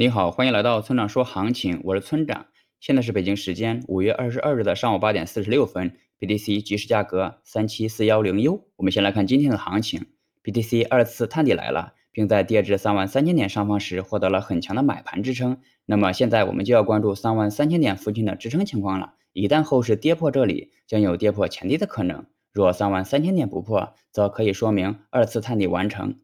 你好，欢迎来到村长说行情，我是村长。现在是北京时间五月二十二日的上午八点四十六分，BTC 即时价格三七四幺零 U。我们先来看今天的行情，BTC 二次探底来了，并在跌至三万三千点上方时获得了很强的买盘支撑。那么现在我们就要关注三万三千点附近的支撑情况了。一旦后市跌破这里，将有跌破前低的可能。若三万三千点不破，则可以说明二次探底完成。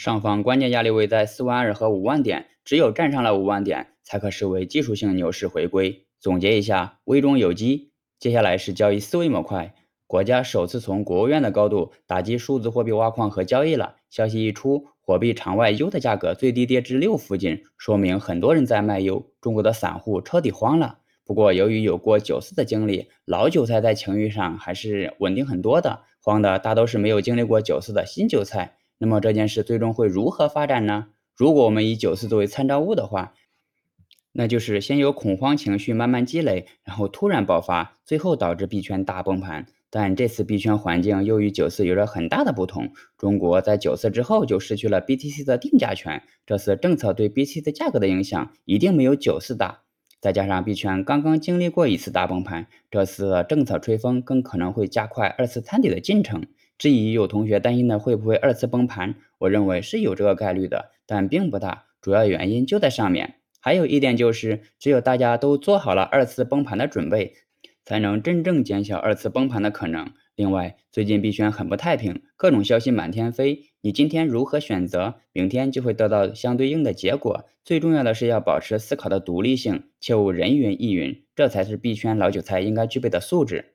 上方关键压力位在四万二和五万点，只有站上了五万点，才可视为技术性牛市回归。总结一下，危中有机。接下来是交易思维模块，国家首次从国务院的高度打击数字货币挖矿和交易了。消息一出，货币场外 U 的价格最低跌至六附近，说明很多人在卖 U，中国的散户彻底慌了。不过，由于有过九次的经历，老韭菜在情绪上还是稳定很多的。慌的大都是没有经历过九次的新韭菜。那么这件事最终会如何发展呢？如果我们以九四作为参照物的话，那就是先有恐慌情绪慢慢积累，然后突然爆发，最后导致币圈大崩盘。但这次币圈环境又与九四有着很大的不同。中国在九四之后就失去了 BTC 的定价权，这次政策对 BTC 的价格的影响一定没有九四大。再加上币圈刚刚经历过一次大崩盘，这次政策吹风更可能会加快二次探底的进程。至于有同学担心的会不会二次崩盘，我认为是有这个概率的，但并不大。主要原因就在上面。还有一点就是，只有大家都做好了二次崩盘的准备，才能真正减小二次崩盘的可能。另外，最近币圈很不太平，各种消息满天飞。你今天如何选择，明天就会得到相对应的结果。最重要的是要保持思考的独立性，切勿人云亦云，这才是币圈老韭菜应该具备的素质。